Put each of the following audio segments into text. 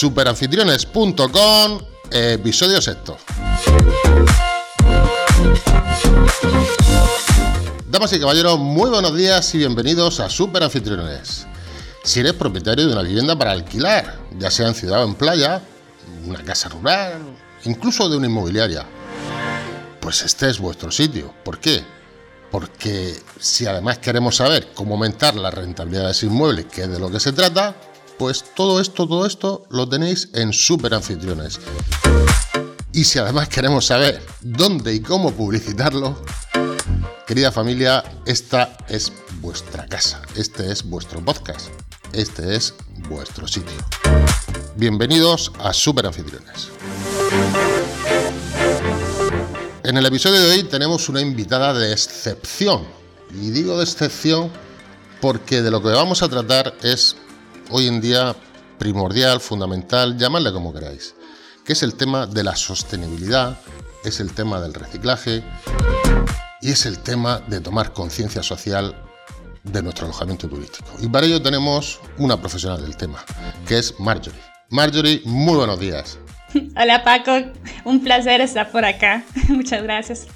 superanfitriones.com, episodio sexto. Damas y caballeros, muy buenos días y bienvenidos a Superanfitriones. Si eres propietario de una vivienda para alquilar, ya sea en ciudad o en playa, una casa rural, incluso de una inmobiliaria, pues este es vuestro sitio. ¿Por qué? Porque si además queremos saber cómo aumentar la rentabilidad de ese inmueble, que es de lo que se trata, pues todo esto, todo esto lo tenéis en Super Anfitriones. Y si además queremos saber dónde y cómo publicitarlo, querida familia, esta es vuestra casa, este es vuestro podcast, este es vuestro sitio. Bienvenidos a Super Anfitriones. En el episodio de hoy tenemos una invitada de excepción. Y digo de excepción porque de lo que vamos a tratar es hoy en día primordial, fundamental, llamadle como queráis, que es el tema de la sostenibilidad, es el tema del reciclaje y es el tema de tomar conciencia social de nuestro alojamiento turístico. Y para ello tenemos una profesional del tema, que es Marjorie. Marjorie, muy buenos días. Hola Paco, un placer estar por acá. Muchas gracias.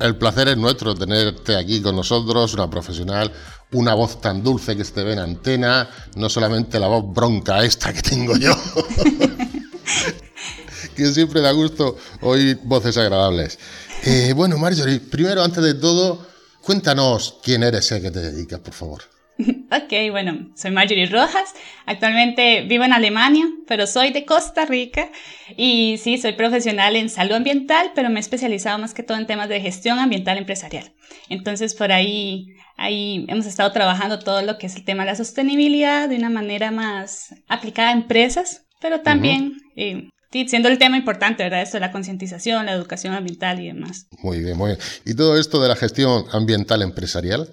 El placer es nuestro tenerte aquí con nosotros, una profesional, una voz tan dulce que se te ve en antena, no solamente la voz bronca esta que tengo yo, que siempre da gusto oír voces agradables. Eh, bueno, Marjorie, primero, antes de todo, cuéntanos quién eres y a qué te dedicas, por favor. Ok, bueno, soy Marjorie Rojas. Actualmente vivo en Alemania, pero soy de Costa Rica y sí, soy profesional en salud ambiental, pero me he especializado más que todo en temas de gestión ambiental empresarial. Entonces, por ahí, ahí hemos estado trabajando todo lo que es el tema de la sostenibilidad de una manera más aplicada a empresas, pero también eh, siendo el tema importante, ¿verdad? Esto de la concientización, la educación ambiental y demás. Muy bien, muy bien. ¿Y todo esto de la gestión ambiental empresarial?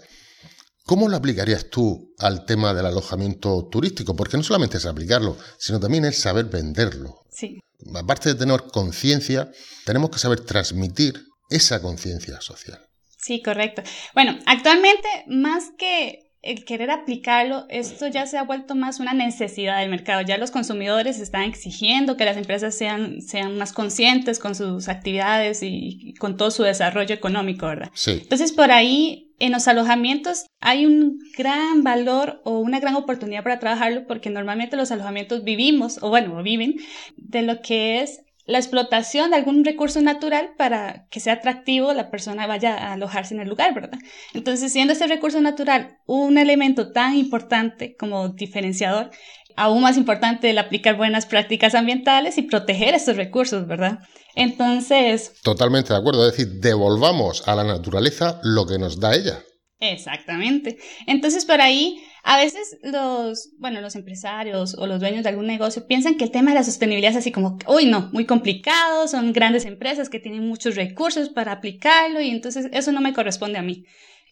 ¿Cómo lo aplicarías tú al tema del alojamiento turístico? Porque no solamente es aplicarlo, sino también es saber venderlo. Sí. Aparte de tener conciencia, tenemos que saber transmitir esa conciencia social. Sí, correcto. Bueno, actualmente más que el querer aplicarlo, esto ya se ha vuelto más una necesidad del mercado. Ya los consumidores están exigiendo que las empresas sean, sean más conscientes con sus actividades y, con todo su desarrollo económico, ¿verdad? Sí. Entonces, por ahí, en los alojamientos hay un gran valor o una gran oportunidad para trabajarlo porque normalmente los alojamientos vivimos, o bueno, viven, de lo que es la explotación de algún recurso natural para que sea atractivo la persona vaya a alojarse en el lugar, ¿verdad? Entonces, siendo ese recurso natural un elemento tan importante como diferenciador, aún más importante el aplicar buenas prácticas ambientales y proteger estos recursos, ¿verdad? Entonces... Totalmente de acuerdo, es decir, devolvamos a la naturaleza lo que nos da ella. Exactamente. Entonces, por ahí a veces los, bueno, los empresarios o los dueños de algún negocio piensan que el tema de la sostenibilidad es así como, uy, no, muy complicado, son grandes empresas que tienen muchos recursos para aplicarlo y entonces eso no me corresponde a mí.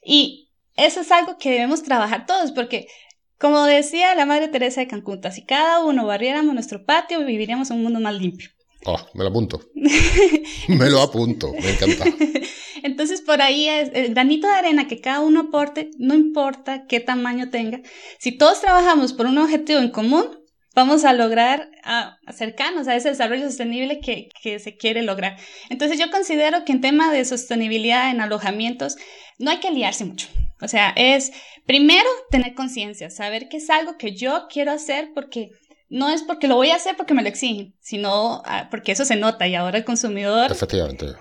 Y eso es algo que debemos trabajar todos porque, como decía la Madre Teresa de Cancún, si cada uno barriéramos nuestro patio, viviríamos un mundo más limpio. Oh, me lo apunto. me lo apunto, me encanta. Entonces, por ahí es el granito de arena que cada uno aporte, no importa qué tamaño tenga. Si todos trabajamos por un objetivo en común, vamos a lograr acercarnos a ese desarrollo sostenible que, que, se quiere lograr. Entonces yo considero que en tema de sostenibilidad en alojamientos no hay que liarse mucho. O sea, es primero tener conciencia, saber que es algo que yo quiero hacer porque no es porque lo voy a hacer porque me lo exigen, sino ah, porque eso se nota y ahora el consumidor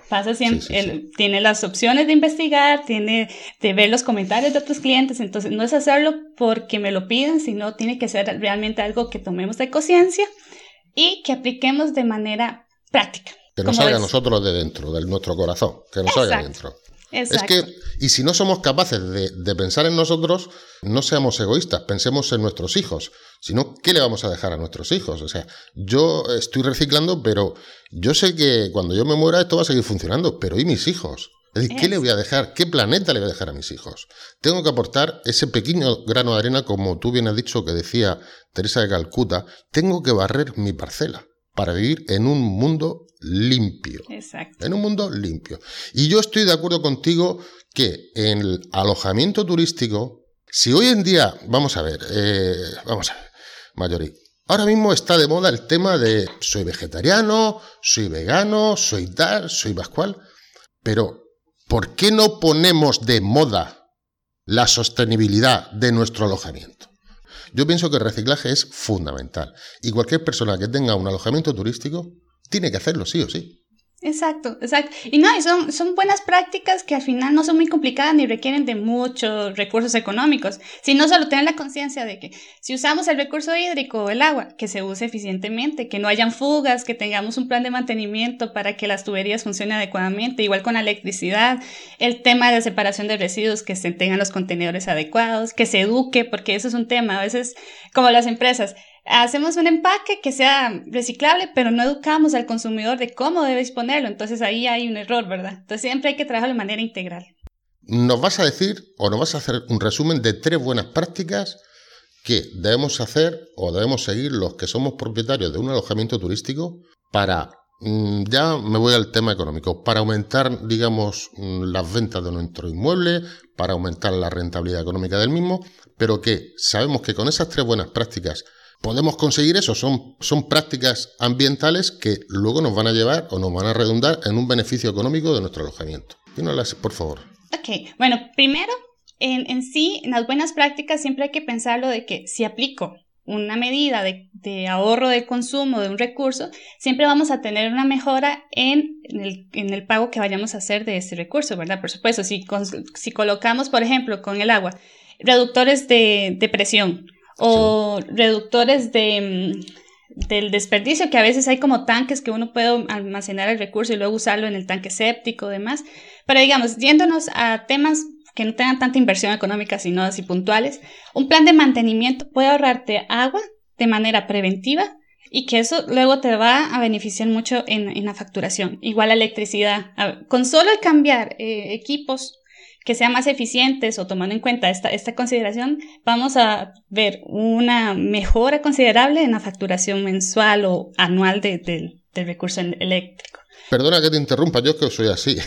pasa siempre, tiene las opciones de investigar, tiene de ver los comentarios de otros clientes, entonces no es hacerlo porque me lo piden, sino tiene que ser realmente algo que tomemos de conciencia y que apliquemos de manera práctica. Que nos salga a nosotros de dentro, de nuestro corazón, que nos salga dentro. Es que, y si no somos capaces de, pensar en nosotros, no seamos egoístas, pensemos en nuestros hijos. Si no, ¿qué le vamos a dejar a nuestros hijos? O sea, yo estoy reciclando, pero yo sé que cuando yo me muera esto va a seguir funcionando, pero ¿y mis hijos? Es decir, ¿qué le voy a dejar? ¿Qué planeta le voy a dejar a mis hijos? Tengo que aportar ese pequeño grano de arena, como tú bien has dicho que decía Teresa de Calcuta, tengo que barrer mi parcela para vivir en un mundo limpio. Exacto. En un mundo limpio. Y yo estoy de acuerdo contigo que en el alojamiento turístico, si hoy en día, vamos a ver, eh, vamos a ver, Mayori, Ahora mismo está de moda el tema de soy vegetariano, soy vegano, soy tal, soy pascual. Pero, ¿por qué no ponemos de moda la sostenibilidad de nuestro alojamiento? Yo pienso que el reciclaje es fundamental y cualquier persona que tenga un alojamiento turístico tiene que hacerlo sí o sí. Exacto, exacto. Y no, y son, son buenas prácticas que al final no son muy complicadas ni requieren de muchos recursos económicos, sino solo tener la conciencia de que si usamos el recurso hídrico o el agua, que se use eficientemente, que no hayan fugas, que tengamos un plan de mantenimiento para que las tuberías funcionen adecuadamente, igual con la electricidad, el tema de separación de residuos, que se tengan los contenedores adecuados, que se eduque, porque eso es un tema, a veces como las empresas, hacemos un empaque que sea reciclable, pero no educamos al consumidor de cómo debe disponerlo. Entonces ahí hay un error, ¿verdad? Entonces siempre hay que trabajarlo de manera integral. Nos vas a decir o nos vas a hacer un resumen de tres buenas prácticas que debemos hacer o debemos seguir los que somos propietarios de un alojamiento turístico para, mm, ya me voy al tema económico, para aumentar, digamos, mm, las ventas de nuestro inmueble, para aumentar la rentabilidad económica del mismo, pero que sabemos que con esas tres buenas prácticas podemos conseguir eso. Son, son prácticas ambientales que luego nos van a llevar o nos van a redundar en un beneficio económico de nuestro alojamiento. Dínoslas, por favor. Ok, bueno, primero, en, en, sí, en las buenas prácticas siempre hay que pensarlo de que si aplico una medida de, de, ahorro de consumo de un recurso, siempre vamos a tener una mejora en, el, en el, pago que vayamos a hacer de ese recurso, ¿verdad? Por supuesto, si, si colocamos, por ejemplo, con el agua, reductores de, de presión, o reductores de, mm, del desperdicio, que a veces hay como tanques que uno puede almacenar el recurso y luego usarlo en el tanque séptico demás. Pero digamos, yéndonos a temas que no tengan tanta inversión económica, sino así puntuales, un plan de mantenimiento puede ahorrarte agua de manera preventiva y que eso luego te va a beneficiar mucho en, en la facturación. Igual la electricidad. con solo cambiar eh, equipos que sean más eficientes o tomando en cuenta esta, esta consideración, vamos a ver una mejora considerable en la facturación mensual o anual del recurso eléctrico. Perdona que te interrumpa, yo es que soy así.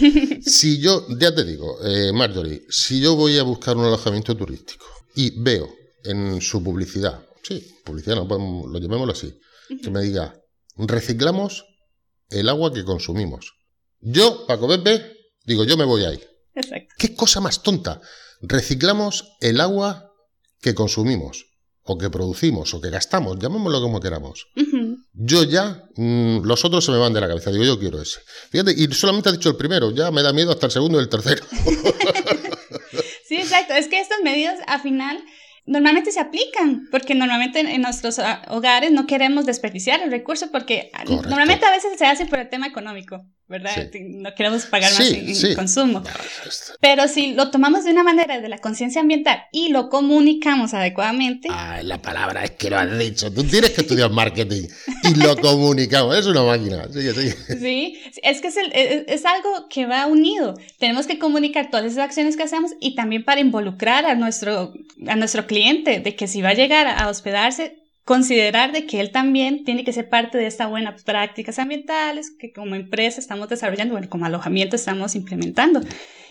si yo, ya te digo, eh, Marjorie, si yo voy a buscar un alojamiento turístico y veo en su publicidad, sí, publicidad, no, lo llamémoslo así, que me diga, reciclamos el agua que consumimos. Yo, Paco Pepe, digo, yo me voy ahí. Exacto. ¿Qué cosa más tonta? Reciclamos el agua que consumimos, o que producimos, o que gastamos, llamémoslo como queramos. Yo ya, mm, los otros se me van de la cabeza, digo, yo quiero ese. Fíjate, y solamente ha dicho el primero, ya me da miedo hasta el segundo y el tercero. sí, exacto, es que estas medidas, al final, normalmente se aplican, porque normalmente en nuestros ah, hogares no queremos desperdiciar el recurso, porque ah, normalmente a veces se hace por el tema económico. ¿Verdad? No queremos pagar más en, consumo. Pero si lo tomamos de una manera de la conciencia ambiental y lo comunicamos adecuadamente. Ah, la palabra es que lo has dicho. Tú tienes que estudiar marketing y lo comunicamos. Es una máquina. Sí, es que es, es, algo que va unido. Tenemos que comunicar todas esas acciones que hacemos y también para involucrar a nuestro, a nuestro cliente de que si va a llegar a hospedarse, considerar de que él también tiene que ser parte de estas buenas prácticas ambientales que como empresa estamos desarrollando, bueno, como alojamiento estamos implementando.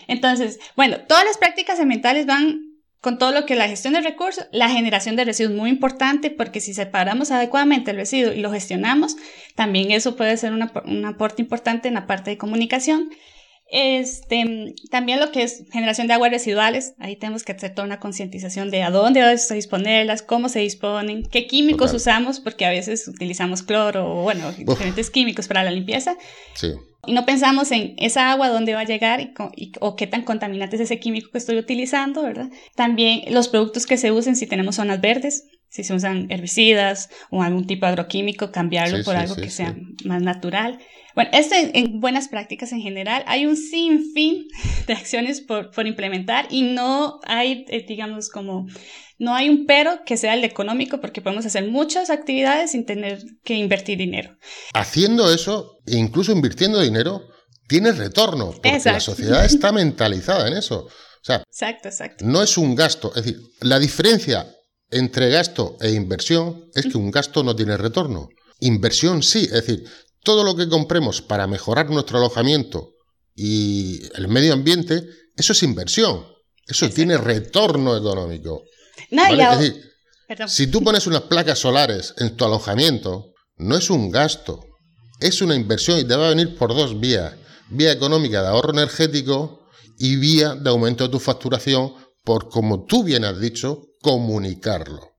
Entonces, bueno, todas las prácticas ambientales van con todo lo que la gestión de recursos, la generación de residuos muy importante porque si separamos adecuadamente el residuo y lo gestionamos, también eso puede ser un aporte importante en la parte de comunicación. Este, también lo que es generación de aguas residuales, ahí tenemos que hacer toda una concientización de a dónde vamos a disponerlas, cómo se disponen, qué químicos usamos, porque a veces utilizamos cloro o, bueno, diferentes químicos para la limpieza. Sí. Y no pensamos en esa agua, dónde va a llegar y, o qué tan contaminante es ese químico que estoy utilizando, ¿verdad? También los productos que se usen si tenemos zonas verdes, si se usan herbicidas o algún tipo de agroquímico, cambiarlo por algo que sea más natural. Bueno, esto en, buenas prácticas en general. Hay un sinfín de acciones por, por implementar y no hay, eh, digamos, como, no hay un pero que sea el económico porque podemos hacer muchas actividades sin tener que invertir dinero. Haciendo eso, incluso invirtiendo dinero, tiene retorno porque la sociedad está mentalizada en eso. O sea, exacto, exacto. No es un gasto. Es decir, la diferencia entre gasto e inversión es que un gasto no tiene retorno. Inversión sí, es decir, todo lo que compremos para mejorar nuestro alojamiento y el medio ambiente, eso es inversión. Eso tiene retorno económico. No, Si tú pones unas placas solares en tu alojamiento, no es un gasto, es una inversión y te va a venir por dos vías. Vía económica de ahorro energético y vía de aumento de tu facturación por, como tú bien has dicho, comunicarlo.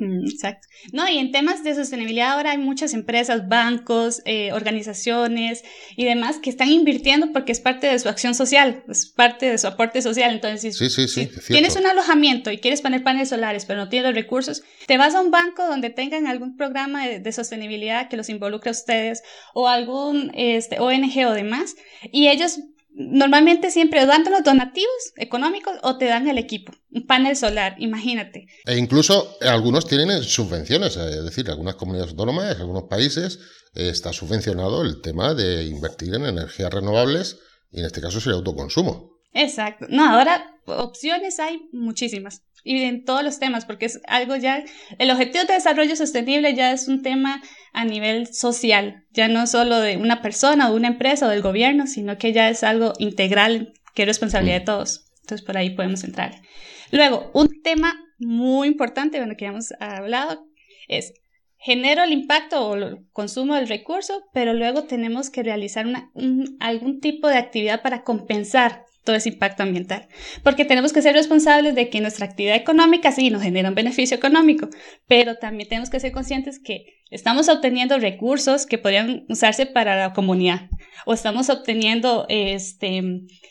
Exacto. No, y en temas de sostenibilidad ahora hay muchas empresas, bancos, eh, organizaciones y demás que están invirtiendo porque es parte de su acción social, es parte de su aporte social. Entonces, si, tienes un alojamiento y quieres poner paneles solares, pero no tienes los recursos, te vas a un banco donde tengan algún programa de, sostenibilidad que los involucre a ustedes o algún este, ONG o demás, y ellos normalmente siempre dan los donativos económicos o te dan el equipo, un panel solar, imagínate. E incluso algunos tienen subvenciones, eh, es decir, algunas comunidades autónomas, algunos países eh, está subvencionado el tema de invertir en energías renovables y en este caso sería autoconsumo. Exacto. No, ahora opciones hay muchísimas y en todos los temas, porque es algo ya, el objetivo de desarrollo sostenible ya es un tema a nivel social, ya no solo de una persona o una empresa o del gobierno, sino que ya es algo integral que es responsabilidad de mm. todos. Entonces por ahí podemos entrar. Luego, un tema muy importante, bueno, que hemos hablado, es genero el impacto o el consumo del recurso, pero luego tenemos que realizar una, algún tipo de actividad para compensar todo ese impacto ambiental. Porque tenemos que ser responsables de que nuestra actividad económica sí nos genera un beneficio económico, pero también tenemos que ser conscientes que estamos obteniendo recursos que podrían usarse para la comunidad o estamos obteniendo este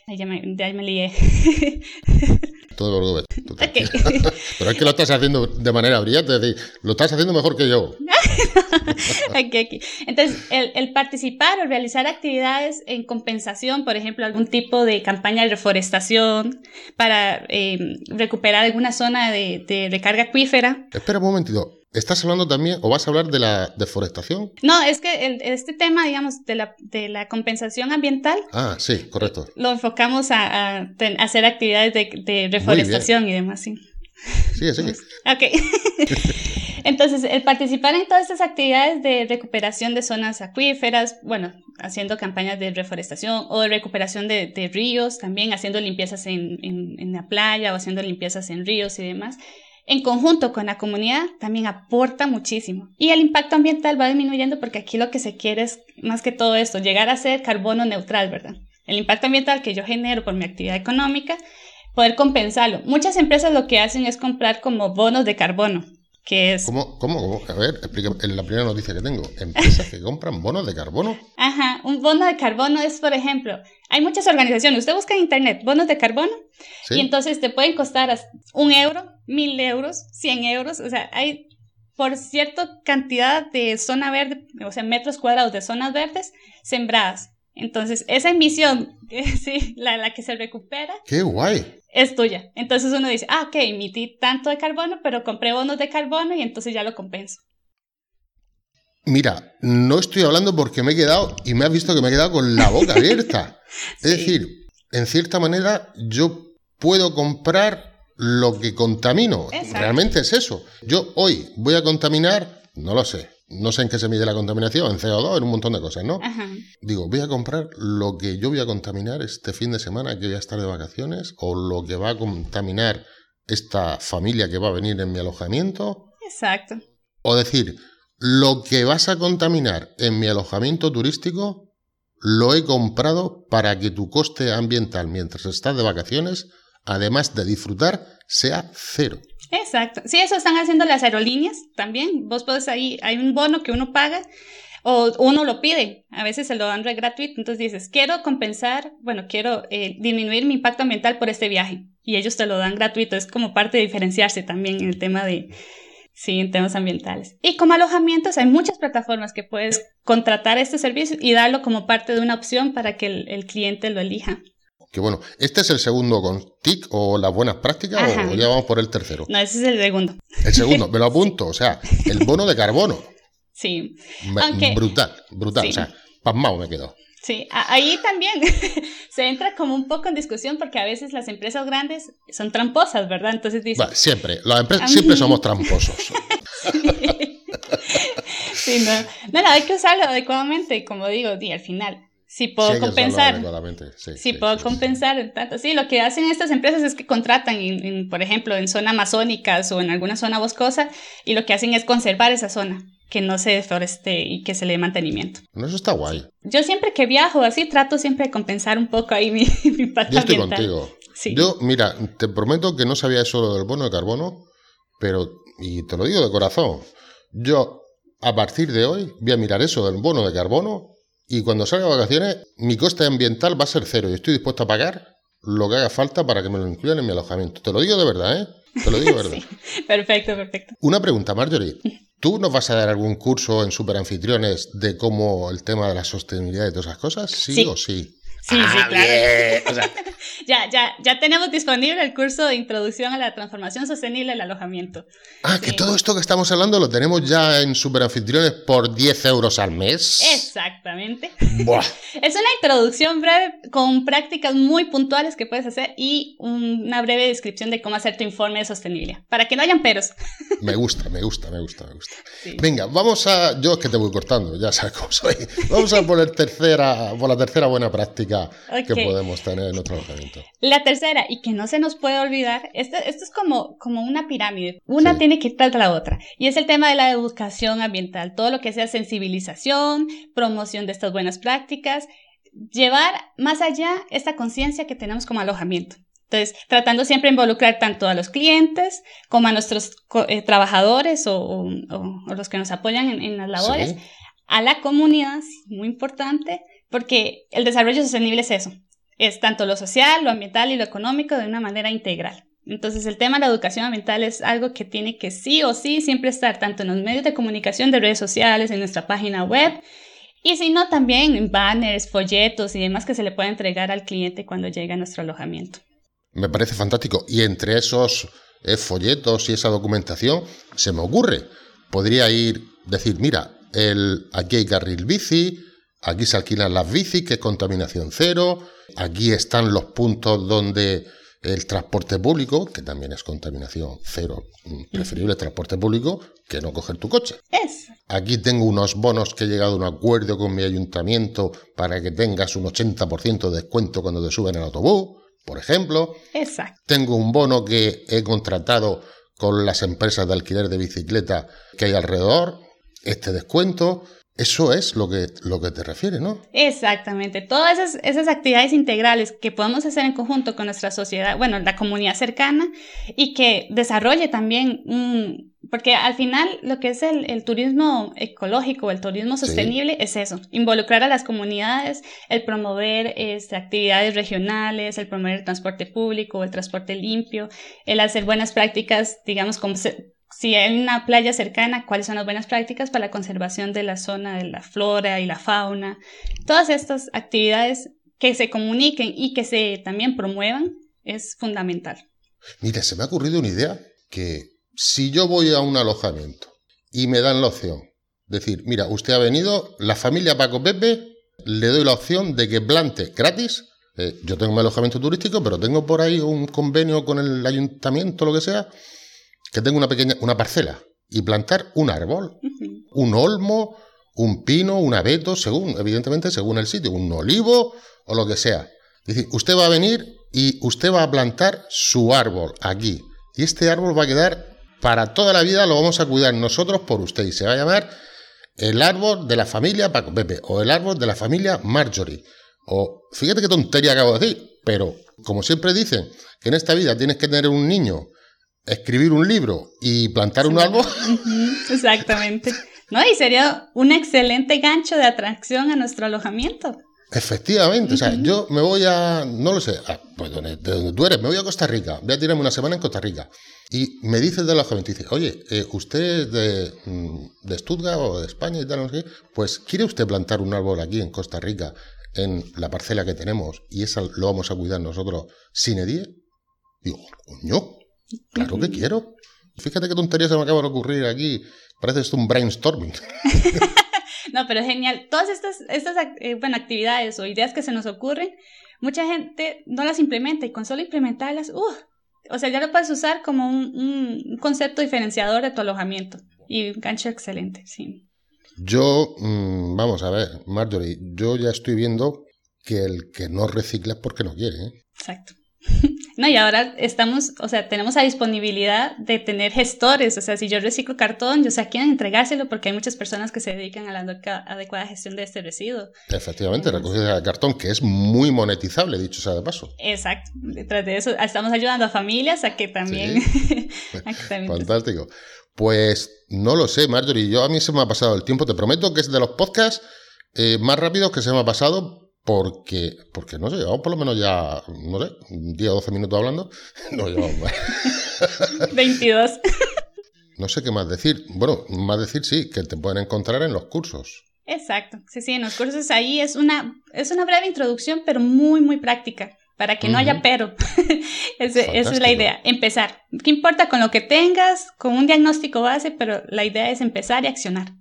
ya me, ya me lié todo Pero es que lo estás haciendo de manera brillante, es decir, lo estás haciendo mejor que yo. Entonces, el, participar o realizar actividades en compensación, por ejemplo, algún tipo de campaña de reforestación para em, recuperar alguna zona de, de recarga acuífera. Espera un momentito. ¿Estás hablando también o vas a hablar de la deforestación? No, es que este tema, digamos, de la, de la compensación ambiental. Ah, sí, correcto. Lo enfocamos a, hacer actividades de, reforestación y demás, sí. Sí, sí. ok. Entonces, el participar en todas estas actividades de recuperación de zonas acuíferas, bueno, haciendo campañas de reforestación o de recuperación de, ríos, también haciendo limpiezas en, en la playa o haciendo limpiezas en ríos y demás, en conjunto con la comunidad también aporta muchísimo. Y el impacto ambiental va disminuyendo porque aquí lo que se quiere es más que todo esto, llegar a ser carbono neutral, ¿verdad? El impacto ambiental que yo genero por mi actividad económica, poder compensarlo. Muchas empresas lo que hacen es comprar como bonos de carbono es... ¿Cómo, cómo, A ver, explícame, en la primera noticia que tengo, empresas que compran bonos de carbono. Ajá, un bono de carbono es, por ejemplo, hay muchas organizaciones, usted busca en internet bonos de carbono y entonces te pueden costar un euro, mil euros, cien euros, o sea, hay por cierta cantidad de zona verde, o sea, metros cuadrados de zonas verdes sembradas. Entonces, esa emisión, sí, la, la que se recupera. ¡Qué guay! Es tuya. Entonces uno dice, ah, ok, emití tanto de carbono, pero compré bonos de carbono y entonces ya lo compenso. Mira, no estoy hablando porque me he quedado, y me has visto que me he quedado con la boca abierta. Es decir, en cierta manera yo puedo comprar lo que contamino. Realmente es eso. Yo hoy voy a contaminar, no lo sé, no sé en qué se mide la contaminación, en CO2, en un montón de cosas, ¿no? Digo, voy a comprar lo que yo voy a contaminar este fin de semana que voy a estar de vacaciones o lo que va a contaminar esta familia que va a venir en mi alojamiento. Exacto. O decir, lo que vas a contaminar en mi alojamiento turístico lo he comprado para que tu coste ambiental mientras estás de vacaciones, además de disfrutar, sea cero. Exacto. Sí, eso están haciendo las aerolíneas también. Vos podés ahí, hay un bono que uno paga o uno lo pide. A veces se lo dan re gratuito. Entonces dices, quiero compensar, bueno, quiero eh, disminuir mi impacto ambiental por este viaje. Y ellos te lo dan gratuito. Es como parte de diferenciarse también en el tema de, sí, en temas ambientales. Y como alojamientos, hay muchas plataformas que puedes contratar este servicio y darlo como parte de una opción para que el cliente lo elija que bueno, ¿este es el segundo con TIC o las buenas prácticas o ya vamos por el tercero? No, ese es el segundo. El segundo, me lo apunto, o sea, el bono de carbono. Sí. brutal, brutal, o sea, pasmado me quedo. Sí, ahí también se entra como un poco en discusión porque a veces las empresas grandes son tramposas, ¿verdad? Entonces dicen... siempre, las empresas siempre somos tramposos. sí. no. no, no, hay que usarlo adecuadamente, como digo, y al final si puedo compensar. Sí, si puedo compensar. Tanto. Sí, lo que hacen estas empresas es que contratan, por ejemplo, en zona amazónicas o en alguna zona boscosa, y lo que hacen es conservar esa zona, que no se deforeste y que se le dé mantenimiento. Eso está guay. Yo siempre que viajo así, trato siempre de compensar un poco ahí mi, mi impacto Yo estoy contigo. Yo, mira, te prometo que no sabía eso del bono de carbono, pero, y te lo digo de corazón, yo a partir de hoy voy a mirar eso del bono de carbono y cuando salga de vacaciones, mi coste ambiental va a ser cero y estoy dispuesto a pagar lo que haga falta para que me lo incluyan en mi alojamiento. Te lo digo de verdad, ¿eh? Te lo digo de verdad. sí, perfecto, perfecto. Una pregunta, Marjorie. ¿Tú nos vas a dar algún curso en Superanfitriones de cómo el tema de la sostenibilidad y todas esas cosas? ¿Sí, o sí? Sí, sí, ah, claro. ya, ya, ya tenemos disponible el curso de introducción a la transformación sostenible del alojamiento. Ah, que todo esto que estamos hablando lo tenemos ya en Superanfitriones por 10 euros al mes. Exactamente. es una introducción breve con prácticas muy puntuales que puedes hacer y una breve descripción de cómo hacer tu informe de sostenibilidad, para que no hayan peros. me gusta, me gusta, me gusta, me gusta. Venga, vamos a... Yo es que te voy cortando, ya sabes cómo soy. Vamos a poner tercera, por la tercera buena práctica que podemos tener en nuestro alojamiento. La tercera, y que no se nos puede olvidar, esto, esto es como, como una pirámide, una tiene que ir tras la otra, y es el tema de la educación ambiental, todo lo que sea sensibilización, promoción de estas buenas prácticas, llevar más allá esta conciencia que tenemos como alojamiento. Entonces, tratando siempre de involucrar tanto a los clientes como a nuestros eh, trabajadores o, los que nos apoyan en, las labores, a la comunidad, muy importante, porque el desarrollo sostenible es eso, es tanto lo social, lo ambiental y lo económico de una manera integral. Entonces el tema de la educación ambiental es algo que tiene que sí o sí siempre estar tanto en los medios de comunicación de redes sociales, en nuestra página web, y si no también en banners, folletos y demás que se le pueda entregar al cliente cuando llegue a nuestro alojamiento. Me parece fantástico. Y entre esos eh, folletos y esa documentación, se me ocurre, podría ir, decir, mira, el, aquí hay carril bici, Aquí se alquilan las bicis, que es contaminación cero. Aquí están los puntos donde el transporte público, que también es contaminación cero, mm, preferible transporte público que no coger tu coche. Es. Aquí tengo unos bonos que he llegado a un acuerdo con mi ayuntamiento para que tengas un 80% de descuento cuando te suben el autobús, por ejemplo. Exacto. Tengo un bono que he contratado con las empresas de alquiler de bicicleta que hay alrededor, este descuento. Eso es lo que, lo que te refiere, ¿no? Exactamente. Todas esas, esas, actividades integrales que podemos hacer en conjunto con nuestra sociedad, bueno, la comunidad cercana, y que desarrolle también un... Porque al final lo que es el, turismo ecológico, el turismo sostenible, es eso, involucrar a las comunidades, el promover este, actividades regionales, el promover el transporte público, el transporte limpio, el hacer buenas prácticas, digamos, como se, si hay una playa cercana, cuáles son las buenas prácticas para la conservación de la zona de la flora y la fauna. Todas estas actividades que se comuniquen y que se también promuevan es fundamental. Mira, se me ha ocurrido una idea que si yo voy a un alojamiento y me dan la opción, decir, mira, usted ha venido, la familia Paco Pepe, le doy la opción de que plante gratis. Eh, yo tengo un alojamiento turístico, pero tengo por ahí un convenio con el ayuntamiento, lo que sea, que tengo una pequeña una parcela y plantar un árbol, un olmo, un pino, un abeto, según, evidentemente, según el sitio, un olivo o lo que sea. Es decir, usted va a venir y usted va a plantar su árbol aquí. Y este árbol va a quedar para toda la vida, lo vamos a cuidar nosotros por usted. Y se va a llamar el árbol de la familia Paco Pepe o el árbol de la familia Marjorie. O fíjate qué tontería acabo de decir, pero como siempre dicen que en esta vida tienes que tener un niño escribir un libro y plantar un árbol. exactamente. ¿No? Y sería un excelente gancho de atracción a nuestro alojamiento. Efectivamente, o sea, yo me voy a, no lo sé, pues donde, de donde tú eres, me voy a Costa Rica, voy a tirarme una semana en Costa Rica. Y me dice el alojamiento, dice, oye, eh, usted es de, mm, de, Stuttgart o de España y tal, no sé pues ¿quiere usted plantar un árbol aquí en Costa Rica, en la parcela que tenemos, y esa lo vamos a cuidar nosotros sin edie? Digo, coño, Claro que quiero. Fíjate qué tontería se me acaba de ocurrir aquí. Parece esto un brainstorming. no, pero genial. Todas estas, estas eh, bueno, actividades o ideas que se nos ocurren, mucha gente no las implementa y con solo implementarlas, uh, o sea, ya lo puedes usar como un, un concepto diferenciador de tu alojamiento. Y un gancho excelente, sí. Yo, mm, vamos a ver, Marjorie, yo ya estoy viendo que el que no recicla es porque no quiere. ¿eh? Exacto. No, y ahora estamos, o sea, tenemos la disponibilidad de tener gestores. O sea, si yo reciclo cartón, yo sé a quién entregárselo porque hay muchas personas que se dedican a la adecuada gestión de este residuo. Efectivamente, recoger el cartón, que es muy monetizable, dicho sea de paso. Exacto. Detrás de eso, estamos ayudando a familias a que también. Fantástico. Pues no lo sé, Marjorie. Yo a mí se me ha pasado el tiempo. Te prometo que es de los podcasts eh, más rápidos que se me ha pasado porque, porque no sé, llevamos por lo menos ya, no sé, un día, 12 minutos hablando. No llevamos más. 22. No sé qué más decir. Bueno, más decir sí, que te pueden encontrar en los cursos. Exacto. Sí, sí, en los cursos ahí es una, es una breve introducción, pero muy, muy práctica. Para que no haya pero. esa es la idea. Empezar. ¿Qué importa con lo que tengas, con un diagnóstico base? Pero la idea es empezar y accionar.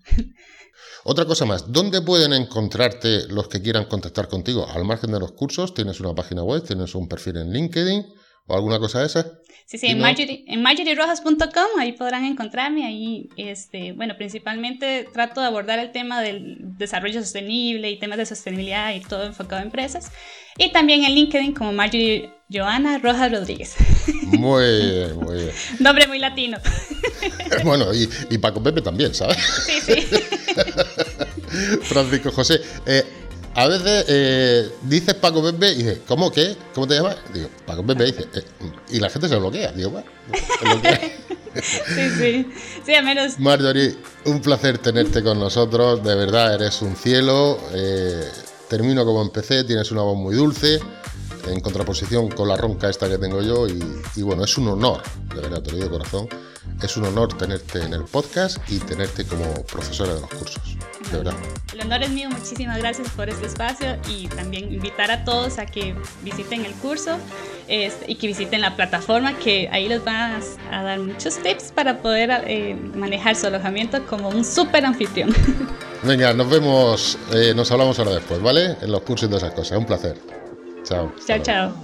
Otra cosa más, ¿dónde pueden encontrarte los que quieran contactar contigo? Al margen de los cursos, ¿tienes una página web? ¿Tienes un perfil en LinkedIn? ¿O alguna cosa de esa? Sí, sí, en, Marjorie, en marjorierojas.com, ahí podrán encontrarme. Ahí, este, bueno, principalmente trato de abordar el tema del desarrollo sostenible y temas de sostenibilidad y todo enfocado a empresas. Y también en LinkedIn como Marjorie Joana Rojas Rodríguez. Muy bien, muy bien. Nombre muy latino. bueno, y, y Paco Pepe también, ¿sabes? Sí, sí. Francisco José. Eh, a veces eh, dices Paco Pepe y dices, ¿cómo qué? ¿Cómo te llamas? Digo, Paco Pepe dice, eh, y la gente se bloquea. Digo, bueno, Sí, sí. Sí, a menos. Marjorie, un placer tenerte con nosotros. De verdad, eres un cielo. termino como empecé, tienes una voz muy dulce en contraposición con la ronca esta que tengo yo y, bueno, es un honor, de verdad, te lo digo de corazón, es un honor tenerte en el podcast y tenerte como profesora de los cursos, verdad. El honor es mío, muchísimas gracias por este espacio y también invitar a todos a que visiten el curso este, y que visiten la plataforma que ahí les van a, dar muchos tips para poder eh, manejar su alojamiento como un súper anfitrión. Venga, nos vemos, eh, nos hablamos ahora después, ¿vale? En los cursos y todas esas cosas. Un placer. Chao. Chao, chao.